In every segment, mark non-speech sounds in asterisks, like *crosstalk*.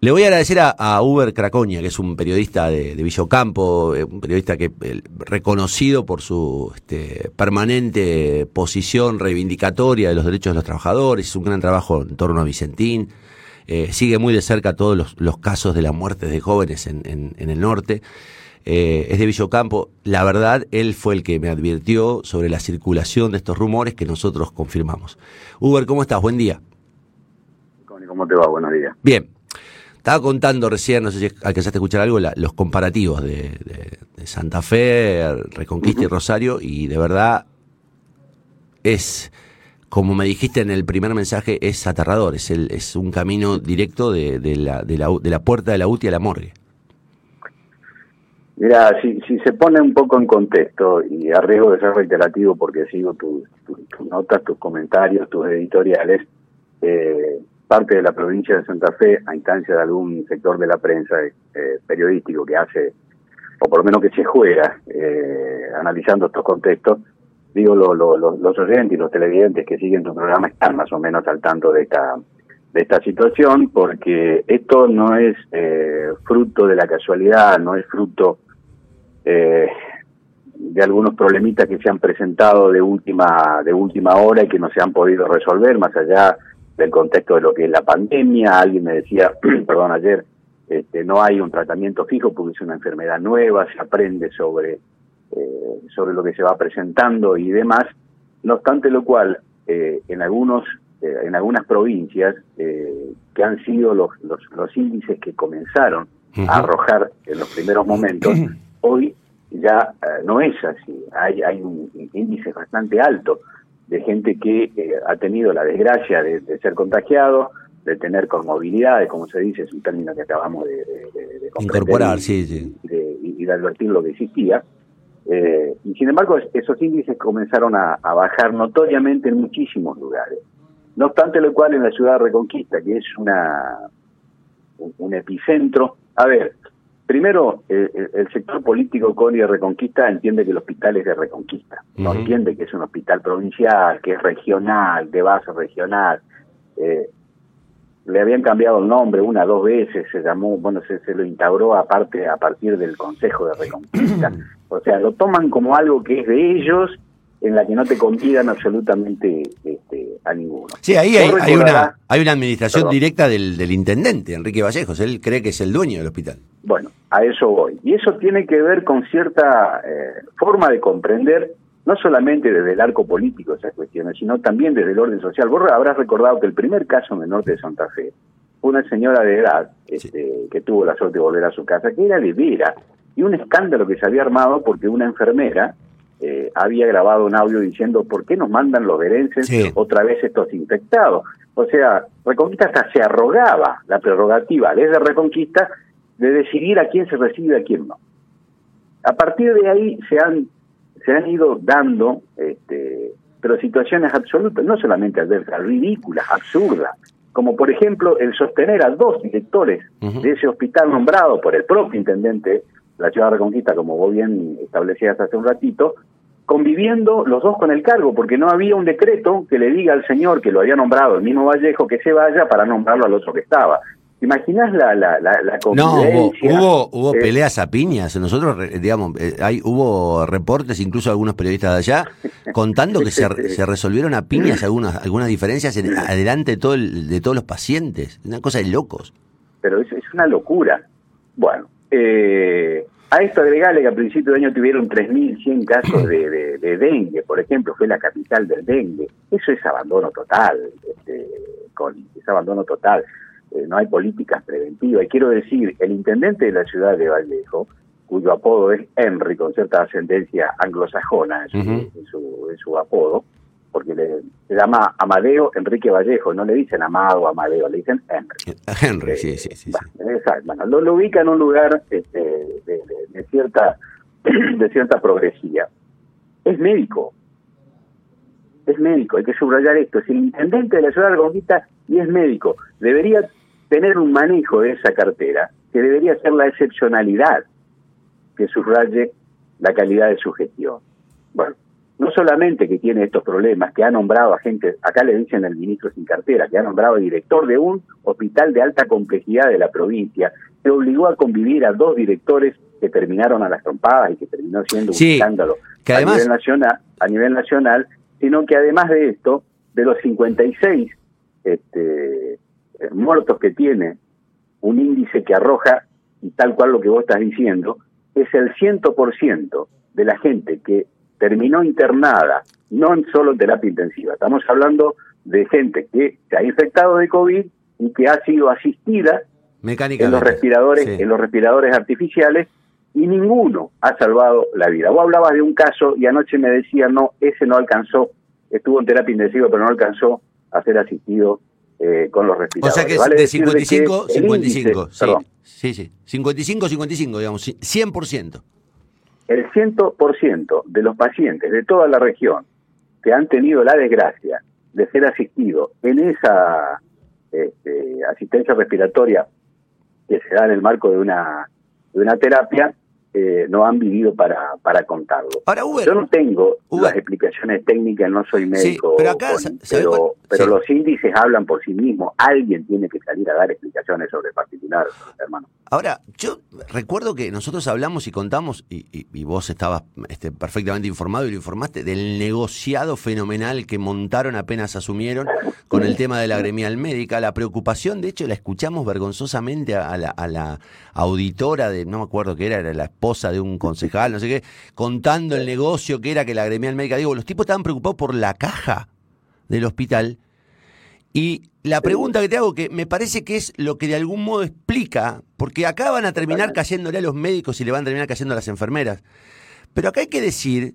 Le voy a agradecer a, Uber Craconia, que es un periodista de, de Villocampo, eh, un periodista que reconocido por su este, permanente posición reivindicatoria de los derechos de los trabajadores, hizo un gran trabajo en torno a Vicentín, eh, sigue muy de cerca todos los, casos de las muertes de jóvenes en, el norte. Eh, es de Villocampo. La verdad, él fue el que me advirtió sobre la circulación de estos rumores que nosotros confirmamos. Uber, ¿cómo estás? Buen día. ¿Cómo te va? Buenos días. Bien. Estaba contando recién, no sé si alcanzaste a escuchar algo, los comparativos de, Santa Fe, Reconquista y Rosario, y de verdad es, como me dijiste en el primer mensaje, es aterrador, es, el, es un camino directo de, la, de, la, de la puerta de la UTI a la morgue. Mira, si, si se pone un poco en contexto, y a riesgo de ser reiterativo porque sigo tus notas, tus comentarios, tus editoriales, eh, parte de la provincia de Santa Fe, a instancia de algún sector de la prensa eh, periodístico que hace, o por lo menos que se juega, eh, analizando estos contextos, digo, los oyentes y los televidentes que siguen tu programa están más o menos al tanto de esta de esta situación, porque esto no es eh, fruto de la casualidad, no es fruto de algunos problemitas que se han presentado de última de última hora y que no se han podido resolver, más allá del contexto de lo que es la pandemia. Alguien me decía, *clears throat* perdón, ayer, este, no hay un tratamiento fijo porque es una enfermedad nueva, se aprende sobre, eh, sobre lo que se va presentando y demás. No obstante lo cual, eh, en algunos eh, en algunas provincias que han sido los, los, los índices que comenzaron a arrojar en los primeros momentos, *clears throat* hoy ya no es así. Hay, hay un índice bastante alto de gente que eh, ha tenido la desgracia de, ser contagiado, de tener conmovilidades, como se dice, es un término que acabamos de, incorporar, sí, sí. Y de, advertir lo que existía. Eh, y sin embargo, esos índices comenzaron a, bajar notoriamente en muchísimos lugares. No obstante lo cual, en la ciudad de Reconquista, que es una un epicentro, a ver, Primero, el sector político Cori de Reconquista entiende que el hospital es de Reconquista, no entiende que es un hospital provincial, que es regional, de base regional. Eh, le habían cambiado el nombre una dos veces, se llamó, bueno, se, se lo instauró aparte a partir del Consejo de Reconquista. *clears throat* o sea, lo toman como algo que es de ellos en la que no te convidan absolutamente este, a ninguno. Sí, ahí hay, una, hay una administración directa del, del, intendente, Enrique Vallejos, él cree que es el dueño del hospital. Bueno, a eso voy. Y eso tiene que ver con cierta eh, forma de comprender, no solamente desde el arco político esas cuestiones, sino también desde el orden social. Vos habrás recordado que el primer caso en el norte de Santa Fe fue una señora de edad este, que tuvo la suerte de volver a su casa, que era de Vera, y un escándalo que se había armado porque una enfermera eh, había grabado un audio diciendo por qué nos mandan los verenses otra vez estos infectados. O sea, Reconquista hasta se arrogaba la prerrogativa desde Reconquista de decidir a quién se recibe y a quién no. A partir de ahí se han se han ido dando este, pero situaciones absolutas, no solamente adversas, ridículas, absurdas, como por ejemplo el sostener a dos directores de ese hospital nombrado por el propio intendente la ciudad de Reconquista, como vos bien establecías hace un ratito, conviviendo los dos con el cargo, porque no había un decreto que le diga al señor que lo había nombrado el mismo Vallejo que se vaya para nombrarlo al otro que estaba. ¿Imaginás la, la, la, convivencia? No, hubo, hubo, eh, peleas a piñas. Nosotros, digamos, eh, hay, hubo reportes, incluso algunos periodistas de allá, *laughs* contando que se, se *laughs* resolvieron a piñas algunas, algunas diferencias en, adelante de, todo de todos los pacientes. Una cosa de locos. Pero es, es una locura. Bueno, eh, a esto agregarle que a principio de año tuvieron 3.100 casos de, de, dengue, por ejemplo, fue la capital del dengue. Eso es abandono total, este, con, es abandono total. Eh, no hay políticas preventivas. Y quiero decir, el intendente de la ciudad de Vallejo, cuyo apodo es Henry, con cierta ascendencia anglosajona en su, en su apodo, porque le, se llama Amadeo Enrique Vallejo, no le dicen Amado Amadeo, le dicen Henry. Henry, sí, sí, sí. Exacto, bueno, lo, ubica en un lugar este, de, cierta *clears throat* de cierta progresía. Es médico, es médico, hay que subrayar esto, es el intendente de la ciudad de Reconquista y es médico. Debería tener un manejo de esa cartera, que debería ser la excepcionalidad que subraye la calidad de su gestión. Bueno, no solamente que tiene estos problemas, que ha nombrado a gente, acá le dicen el ministro sin cartera, que ha nombrado director de un hospital de alta complejidad de la provincia, que obligó a convivir a dos directores que terminaron a las trompadas y que terminó siendo un escándalo a, nivel nacional, a nivel nacional, sino que además de esto, de los 56 este, eh, muertos que tiene, un índice que arroja, y tal cual lo que vos estás diciendo, es el 100% de la gente que terminó internada, no solo en terapia intensiva, estamos hablando de gente que se ha infectado de COVID y que ha sido asistida en los respiradores, en los respiradores artificiales y ninguno ha salvado la vida. Vos hablabas de un caso y anoche me decía, no, ese no alcanzó, estuvo en terapia intensiva, pero no alcanzó a ser asistido eh, con los respiradores. O sea que es de 55, 55, sí, sí, sí, 55, 55, digamos, 100% el 100% de los pacientes de toda la región que han tenido la desgracia de ser asistidos en esa este, asistencia respiratoria que se da en el marco de una, de una terapia, eh, no han vivido para, para contarlo. Yo no tengo las explicaciones técnicas, no soy médico, pero, pero, los índices hablan por sí mismos. Alguien tiene que salir a dar explicaciones sobre el particular, hermano. Ahora, yo recuerdo que nosotros hablamos y contamos, y, vos estabas este, perfectamente informado y lo informaste, del negociado fenomenal que montaron apenas asumieron con el tema de la gremial médica. La preocupación, de hecho, la escuchamos vergonzosamente a la, a la auditora de, no me acuerdo qué era, era la esposa de un concejal, no sé qué, contando el negocio que era que la gremial médica. Digo, los tipos estaban preocupados por la caja del hospital. Y la pregunta que te hago, que me parece que es lo que de algún modo explica, porque acá van a terminar cayéndole a los médicos y le van a terminar cayendo a las enfermeras. Pero acá hay que decir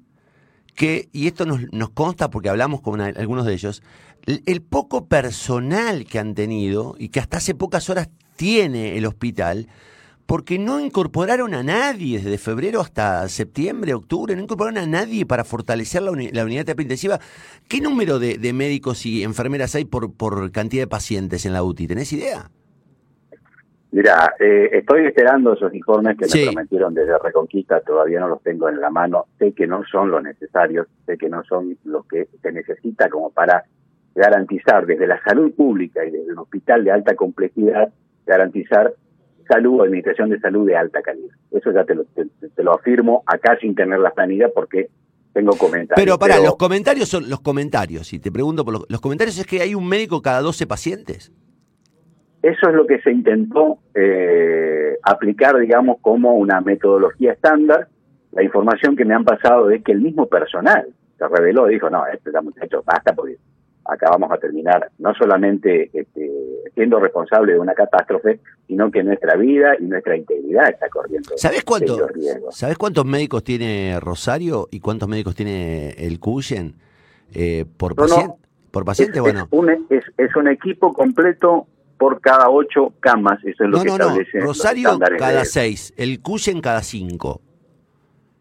que, y esto nos, nos consta porque hablamos con algunos de ellos, el, poco personal que han tenido y que hasta hace pocas horas tiene el hospital, porque no incorporaron a nadie desde febrero hasta septiembre, octubre, no incorporaron a nadie para fortalecer la, unidad de terapia intensiva. ¿Qué número de, médicos y enfermeras hay por, por cantidad de pacientes en la UTI? ¿Tenés idea? Mira, eh, estoy esperando esos informes que me prometieron desde Reconquista, todavía no los tengo en la mano, sé que no son los necesarios, sé que no son los que se necesita como para garantizar desde la salud pública y desde un hospital de alta complejidad, garantizar salud o administración de salud de alta calidad. Eso ya te lo, te, lo afirmo acá sin tener la planilla porque tengo comentarios. Pero para, los comentarios son los comentarios, y te pregunto por los, comentarios, es que hay un médico cada 12 pacientes. Eso es lo que se intentó eh, aplicar, digamos, como una metodología estándar. La información que me han pasado es que el mismo personal se reveló, dijo, no, este muchacho, basta porque acá vamos a terminar no solamente este, siendo responsable de una catástrofe, sino que nuestra vida y nuestra integridad está corriendo. ¿Sabes cuánto, ¿Sabes cuántos médicos tiene Rosario y cuántos médicos tiene el Cuyen eh, por, paciente, por paciente? bueno, un, es, es, un equipo completo por cada ocho camas, eso es lo que no, establece. No. Rosario cada seis, el Cuyen cada cinco.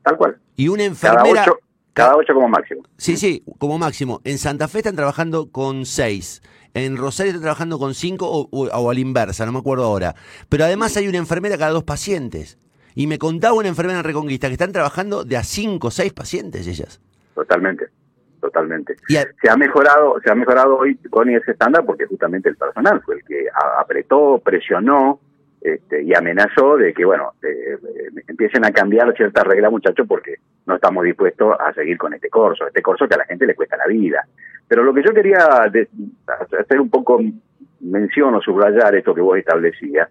Tal cual. Y una enfermera. Cada ocho como máximo. Sí, sí, como máximo. En Santa Fe están trabajando con seis. En Rosario están trabajando con cinco o, o, a la inversa, no me acuerdo ahora. Pero además hay una enfermera cada dos pacientes. Y me contaba una enfermera en Reconquista que están trabajando de a cinco o seis pacientes ellas. Totalmente, totalmente. Se ha mejorado, se ha mejorado hoy con ese estándar porque justamente el personal fue el que apretó, presionó, este, y amenazó de que, bueno, empiecen a cambiar ciertas reglas, muchachos, porque no estamos dispuestos a seguir con este curso, este curso que a la gente le cuesta la vida. Pero lo que yo quería hacer un poco mención o subrayar esto que vos establecías,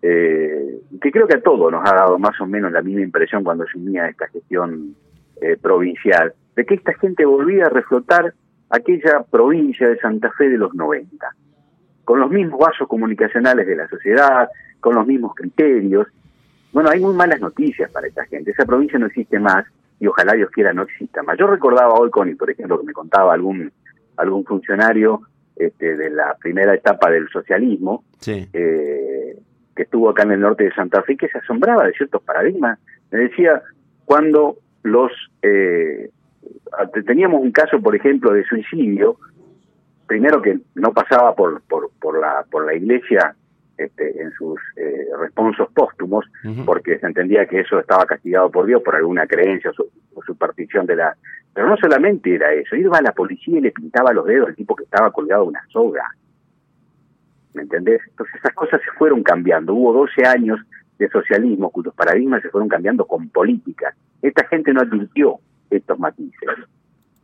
eh, que creo que a todos nos ha dado más o menos la misma impresión cuando se unía esta gestión eh, provincial, de que esta gente volvía a reflotar aquella provincia de Santa Fe de los 90, con los mismos vasos comunicacionales de la sociedad, con los mismos criterios. Bueno, hay muy malas noticias para esta gente. Esa provincia no existe más y ojalá Dios quiera no exista más. Yo recordaba hoy, Connie, por ejemplo, que me contaba algún, algún funcionario este, de la primera etapa del socialismo, eh, que estuvo acá en el norte de Santa Fe, que se asombraba de ciertos paradigmas. Me decía, cuando los... Eh, teníamos un caso, por ejemplo, de suicidio, primero que no pasaba por, por, por, la, por la iglesia este, en sus eh, responsos póstumos, porque se entendía que eso estaba castigado por Dios por alguna creencia o, superstición de la... Pero no solamente era eso, iba a la policía y le pintaba los dedos al tipo que estaba colgado de una soga. ¿Me entendés? Entonces esas cosas se fueron cambiando. Hubo 12 años de socialismo cuyos paradigmas se fueron cambiando con política. Esta gente no advirtió estos matices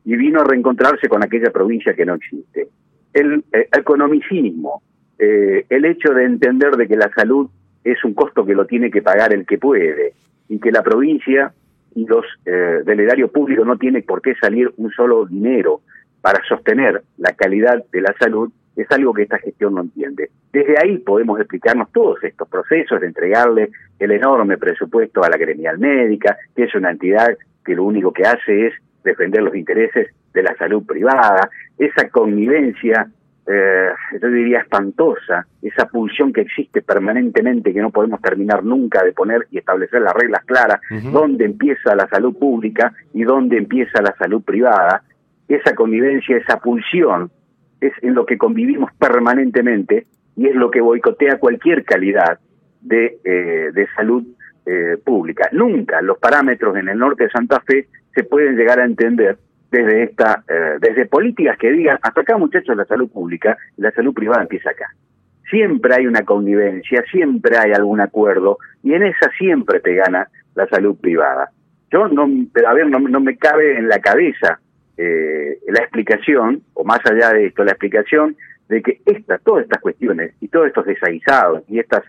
y vino a reencontrarse con aquella provincia que no existe. El eh, economicismo, eh, el hecho de entender de que la salud es un costo que lo tiene que pagar el que puede y que la provincia y los eh, del erario público no tiene por qué salir un solo dinero para sostener la calidad de la salud es algo que esta gestión no entiende. Desde ahí podemos explicarnos todos estos procesos de entregarle el enorme presupuesto a la gremial médica, que es una entidad que lo único que hace es defender los intereses de la salud privada, esa connivencia, eh, yo diría espantosa, esa pulsión que existe permanentemente que no podemos terminar nunca de poner y establecer las reglas claras, dónde empieza la salud pública y dónde empieza la salud privada, esa connivencia, esa pulsión es en lo que convivimos permanentemente y es lo que boicotea cualquier calidad de, eh, de salud eh, pública. Nunca los parámetros en el norte de Santa Fe se pueden llegar a entender desde esta eh, desde políticas que digan hasta acá muchachos la salud pública la salud privada empieza acá siempre hay una connivencia siempre hay algún acuerdo y en esa siempre te gana la salud privada. Yo no a ver no, no me cabe en la cabeza eh, la explicación, o más allá de esto, la explicación de que esta, todas estas cuestiones y todos estos desaguisados y estas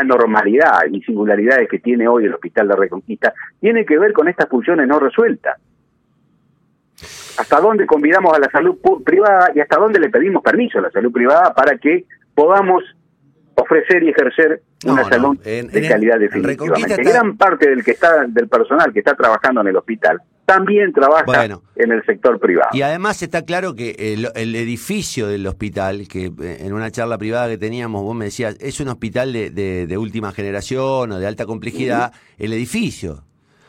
anormalidades y singularidades que tiene hoy el Hospital de Reconquista, tiene que ver con estas funciones no resueltas. ¿Hasta dónde convidamos a la salud privada y hasta dónde le pedimos permiso a la salud privada para que podamos ofrecer y ejercer una salud de calidad definitivamente. Gran parte del que está del personal que está trabajando en el hospital también trabaja en el sector privado. Y además está claro que el, edificio del hospital, que eh, en una charla privada que teníamos, vos me decías, es un hospital de, última generación o de alta complejidad, el edificio.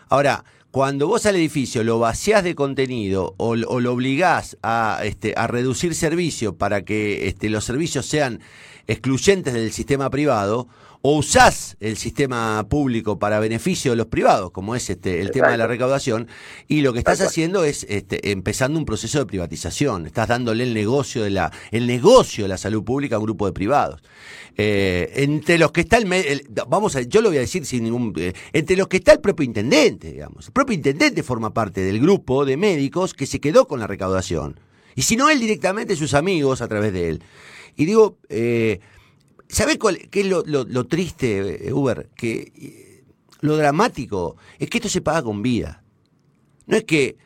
Ahora, cuando vos al edificio lo vaciás de contenido o, lo obligás a, este, a reducir servicio para que este, los servicios sean excluyentes del sistema privado, o usás el sistema público para beneficio de los privados, como es este el tema de la recaudación, y lo que estás haciendo es este, empezando un proceso de privatización. Estás dándole el negocio de la el negocio de la salud pública a un grupo de privados. Eh, entre los que está el, vamos a yo lo voy a decir sin ningún eh, entre los que está el propio intendente, digamos. El propio intendente forma parte del grupo de médicos que se quedó con la recaudación. Y si no él directamente sus amigos a través de él. Y digo, eh, ¿Sabés qué es lo, triste, eh, Uber? Que eh, lo dramático es que esto se paga con vida. No es que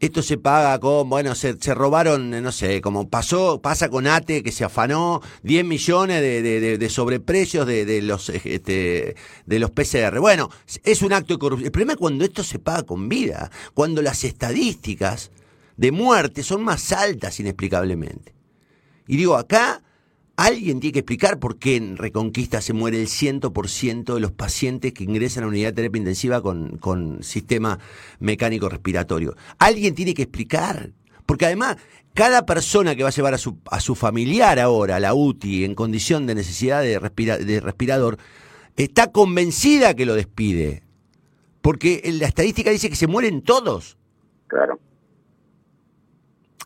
esto se paga con, bueno, se, robaron, no sé, como pasó, pasa con ATE, que se afanó 10 millones de, sobreprecios de, los, este, de los PCR. Bueno, es un acto de corrupción. El problema es cuando esto se paga con vida, cuando las estadísticas de muerte son más altas inexplicablemente. Y digo, acá Alguien tiene que explicar por qué en Reconquista se muere el 100% de los pacientes que ingresan a la unidad de terapia intensiva con, con sistema mecánico respiratorio. Alguien tiene que explicar. Porque además, cada persona que va a llevar a su, a su familiar ahora a la UTI en condición de necesidad de, de respirador, está convencida que lo despide. Porque la estadística dice que se mueren todos. Claro.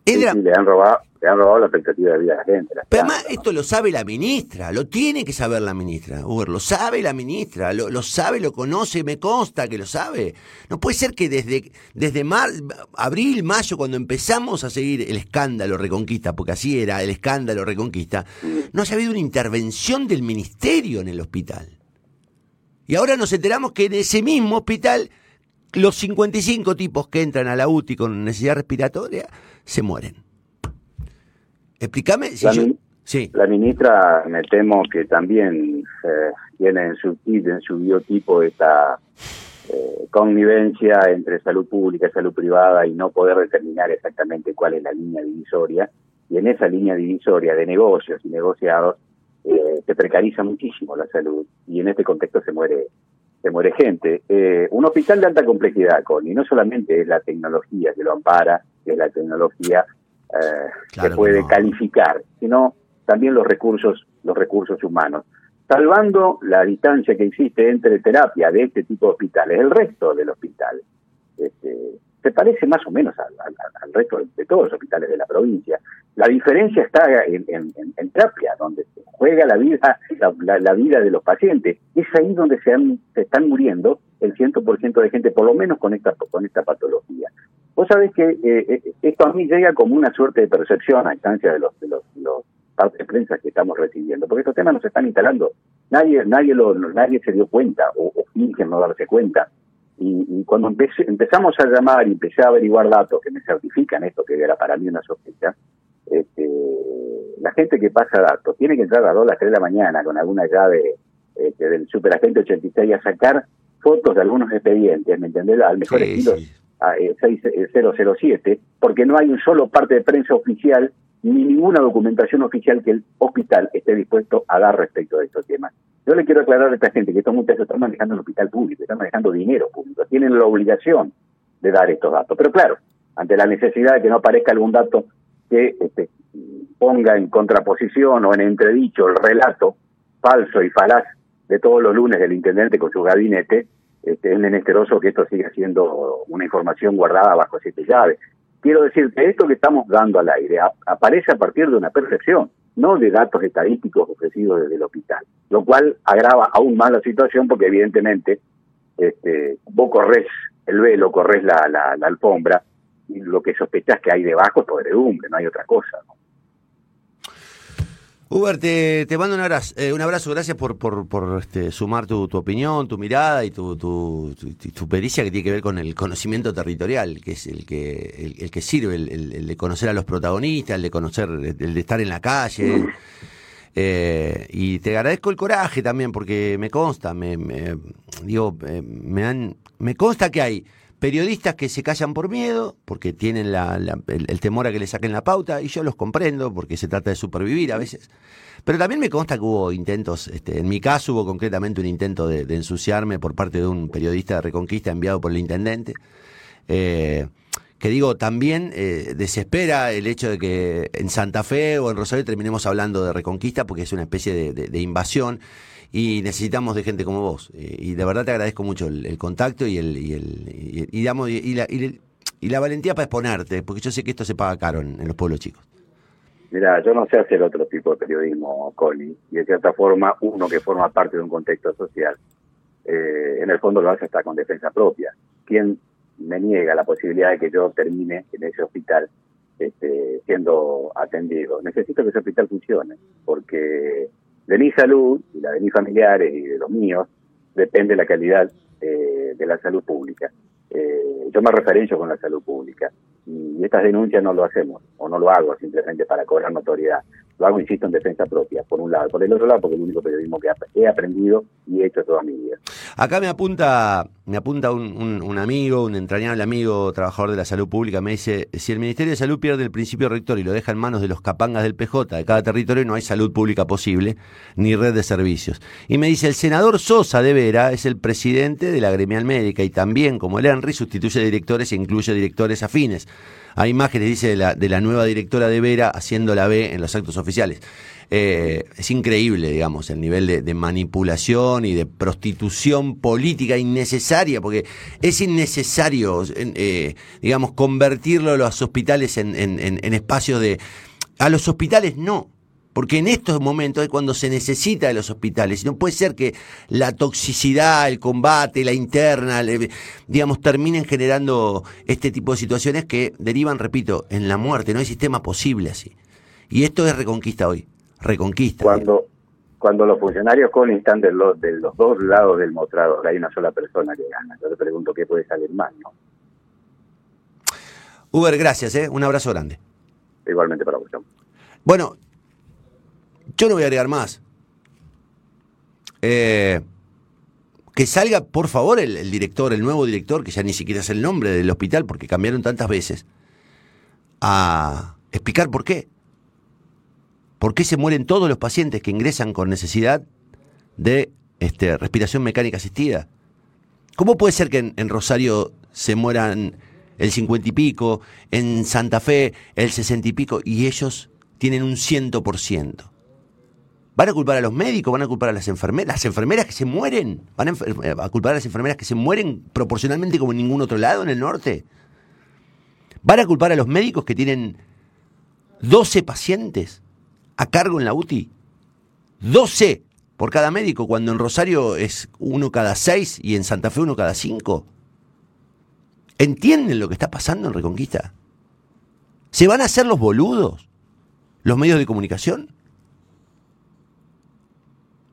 Le han robado se han robado la expectativa de vida de la gente. Pero además, esto lo sabe la ministra, lo tiene que saber la ministra, Uber, lo sabe la ministra, lo, sabe, lo conoce, me consta que lo sabe. No puede ser que desde, desde mar, abril, mayo, cuando empezamos a seguir el escándalo Reconquista, porque así era el escándalo Reconquista, no haya habido una intervención del ministerio en el hospital. Y ahora nos enteramos que en ese mismo hospital los 55 tipos que entran a la UTI con necesidad respiratoria se mueren. Explícame. la, sí. la ministra, me temo que también eh, tiene en su en su biotipo esta eh, connivencia entre salud pública y salud privada y no poder determinar exactamente cuál es la línea divisoria. Y en esa línea divisoria de negocios y negociados eh, se precariza muchísimo la salud y en este contexto se muere se muere gente. un hospital de alta complejidad, con y no solamente es la tecnología que lo ampara, es la tecnología eh, que puede calificar, sino también los recursos, los recursos humanos. salvando la distancia que existe entre terapia de este tipo de hospitales, el resto del hospital, este, se parece más o menos al, resto de todos los hospitales de la provincia. La diferencia está en, terapia, donde se juega la vida, la, vida de los pacientes. Es ahí donde se, se están muriendo el 100% de gente, por lo menos con esta, con esta patología. Vos sabés que eh, eh, esto a mí llega como una suerte de percepción a instancia de los, de los, partes de prensa que estamos recibiendo, porque estos temas no se están instalando. Nadie, nadie, lo, nadie se dio cuenta o, o fingen no darse cuenta. Y, cuando empezamos a llamar y empecé a averiguar datos que me certifican esto, que era para mí una sospecha, este, la gente que pasa datos tiene que entrar a las 2, las 3 de la mañana con alguna llave este, del superagente 86 a sacar fotos de algunos expedientes, ¿me entendés? Al mejor estilo 6007, porque no hay un solo parte de prensa oficial ni ninguna documentación oficial que el hospital esté dispuesto a dar respecto a estos temas. Yo le quiero aclarar a esta gente que estos muchachos están manejando el hospital público, están manejando dinero público, tienen la obligación de dar estos datos. Pero claro, ante la necesidad de que no aparezca algún dato que este, ponga en contraposición o en entredicho el relato falso y falaz de todos los lunes del intendente con su gabinete, este, es menesteroso que esto siga siendo una información guardada bajo siete llaves. Quiero decir que esto que estamos dando al aire aparece a partir de una percepción, no de datos estadísticos ofrecidos desde el hospital, lo cual agrava aún más la situación porque evidentemente este, vos corres el velo, corres la, la, la alfombra y lo que sospechás que hay debajo es podredumbre, no hay otra cosa. ¿no? Uber, te, mando un abrazo, eh, un abrazo, gracias por, por, por este, sumar tu, tu, opinión, tu mirada y tu, tu, tu, pericia que tiene que ver con el conocimiento territorial, que es el que, el, que sirve, el, de conocer a los protagonistas, el de conocer, el de estar en la calle. Eh, y te agradezco el coraje también, porque me consta, me, me digo, eh, me han, me consta que hay periodistas que se callan por miedo, porque tienen el, temor a que le saquen la pauta, y yo los comprendo, porque se trata de supervivir a veces. Pero también me consta que hubo intentos, este, en mi caso hubo concretamente un intento de, ensuciarme por parte de un periodista de Reconquista enviado por el intendente. Eh, que digo, también eh, desespera el hecho de que en Santa Fe o en Rosario terminemos hablando de Reconquista, porque es una especie de invasión y necesitamos de gente como vos. Eh, y de verdad te agradezco mucho el, contacto y el y, el, y, la, y, la, valentía para exponerte, porque yo sé que esto se paga caro en, los pueblos chicos. Mira, yo no sé hacer otro tipo de periodismo, Colin, y de cierta forma uno que forma parte de un contexto social, eh, en el fondo lo hace hasta con defensa propia. ¿Quién me niega la posibilidad de que yo termine en ese hospital este, siendo atendido? Necesito que ese hospital funcione, porque de mi salud y la de mis familiares y de los míos depende la calidad eh, de la salud pública. Eh, yo me referencio con la salud pública y estas denuncias no lo hacemos o no lo hago simplemente para cobrar notoriedad. Lo hago, insisto, en defensa propia, por un lado. Por el otro lado, porque es el único periodismo que he aprendido y he hecho toda mi vida. Acá me apunta, me apunta un, un, amigo, un entrañable amigo, trabajador de la salud pública, me dice, si el Ministerio de Salud pierde el principio rector y lo deja en manos de los capangas del PJ de cada territorio, no hay salud pública posible, ni red de servicios. Y me dice, el senador Sosa de Vera es el presidente de la gremial médica y también, como el Henry, sustituye directores e incluye directores afines. Hay imágenes, dice, de la, de la nueva directora de Vera haciendo la B en los actos oficiales. Eh, es increíble, digamos, el nivel de, manipulación y de prostitución política innecesaria, porque es innecesario, eh, digamos, convertirlo a los hospitales en, en espacios de... A los hospitales no, porque en estos momentos es cuando se necesita de los hospitales. No puede ser que la toxicidad, el combate, la interna, digamos, terminen generando este tipo de situaciones que derivan, repito, en la muerte. No hay sistema posible así. Y esto es reconquista hoy. Reconquista. Cuando, cuando los funcionarios con están de los, de los dos lados del mostrador, hay una sola persona que gana. Yo te pregunto qué puede salir mal, ¿no? Uber, gracias, ¿eh? Un abrazo grande. Igualmente para vos. Bueno, yo no voy a agregar más. Eh, que salga, por favor, el, director, el nuevo director, que ya ni siquiera es el nombre del hospital porque cambiaron tantas veces, a explicar por qué. ¿Por qué se mueren todos los pacientes que ingresan con necesidad de este, respiración mecánica asistida? ¿Cómo puede ser que en, Rosario se mueran el cincuenta y pico, en Santa Fe el sesenta y pico, y ellos tienen un ciento por ciento? ¿Van a culpar a los médicos? ¿Van a culpar a las enfermeras? ¿Las enfermeras que se mueren? ¿Van a, a, culpar a las enfermeras que se mueren proporcionalmente como en ningún otro lado en el norte? ¿Van a culpar a los médicos que tienen 12 pacientes a cargo en la UTI? 12 por cada médico, cuando en Rosario es uno cada seis y en Santa Fe uno cada cinco. ¿Entienden lo que está pasando en Reconquista? ¿Se van a hacer los boludos los medios de comunicación?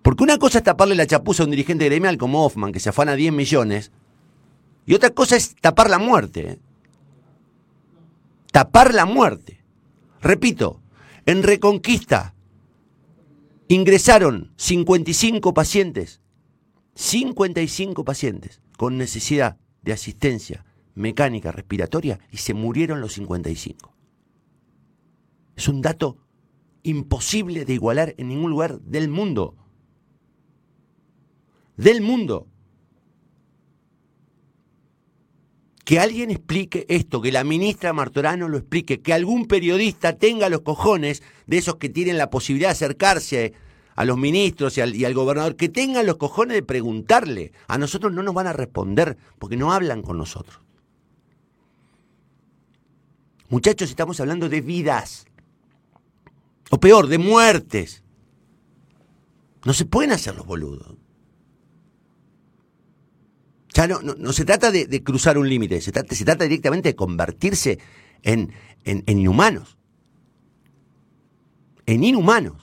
Porque una cosa es taparle la chapuza a un dirigente gremial como Hoffman, que se afana 10 millones, y otra cosa es tapar la muerte. Tapar la muerte. Repito, en Reconquista ingresaron 55 pacientes, 55 pacientes con necesidad de asistencia mecánica respiratoria y se murieron los 55. Es un dato imposible de igualar en ningún lugar del mundo. Del mundo. Que alguien explique esto, que la ministra Martorano lo explique, que algún periodista tenga los cojones de esos que tienen la posibilidad de acercarse a los ministros y al, gobernador, que tengan los cojones de preguntarle. A nosotros no nos van a responder porque no hablan con nosotros. Muchachos, estamos hablando de vidas. O peor, de muertes. No se pueden hacer los boludos. Ya no, se trata de, cruzar un límite, se trata, directamente de convertirse en, en inhumanos. En inhumanos.